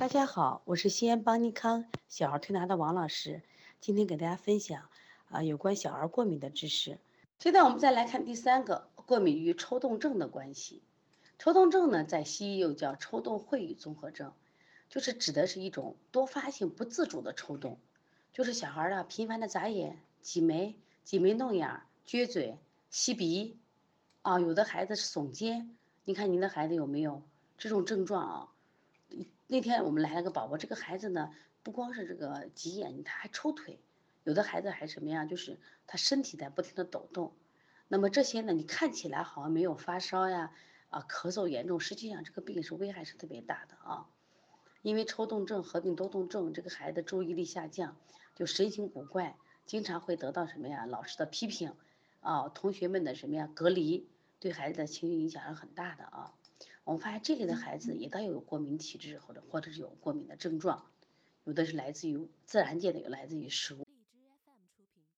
大家好，我是西安邦尼康小儿推拿的王老师，今天给大家分享啊有关小儿过敏的知识。现在我们再来看第三个，过敏与抽动症的关系。抽动症呢，在西医又叫抽动秽语综合症，就是指的是一种多发性不自主的抽动，就是小孩儿啊频繁的眨眼、挤眉、挤眉弄眼、撅嘴、吸鼻，啊，有的孩子是耸肩，你看您的孩子有没有这种症状啊？那天我们来了个宝宝，这个孩子呢，不光是这个急眼，他还抽腿，有的孩子还什么呀？就是他身体在不停的抖动。那么这些呢，你看起来好像没有发烧呀，啊，咳嗽严重，实际上这个病是危害是特别大的啊。因为抽动症合并多动症，这个孩子注意力下降，就神情古怪，经常会得到什么呀？老师的批评，啊，同学们的什么呀？隔离，对孩子的情绪影响是很大的啊。我们发现这类的孩子也都有过敏体质，或者或者是有过敏的症状，有的是来自于自然界的，有来自于食物。